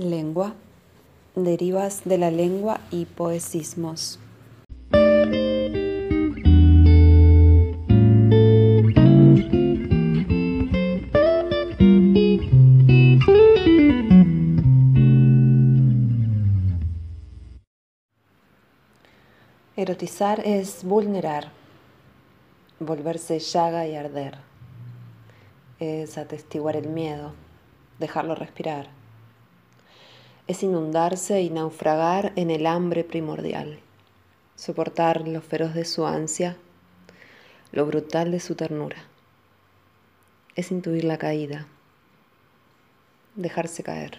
lengua, derivas de la lengua y poesismos. Erotizar es vulnerar, volverse llaga y arder. Es atestiguar el miedo, dejarlo respirar es inundarse y naufragar en el hambre primordial, soportar lo feroz de su ansia, lo brutal de su ternura. Es intuir la caída, dejarse caer.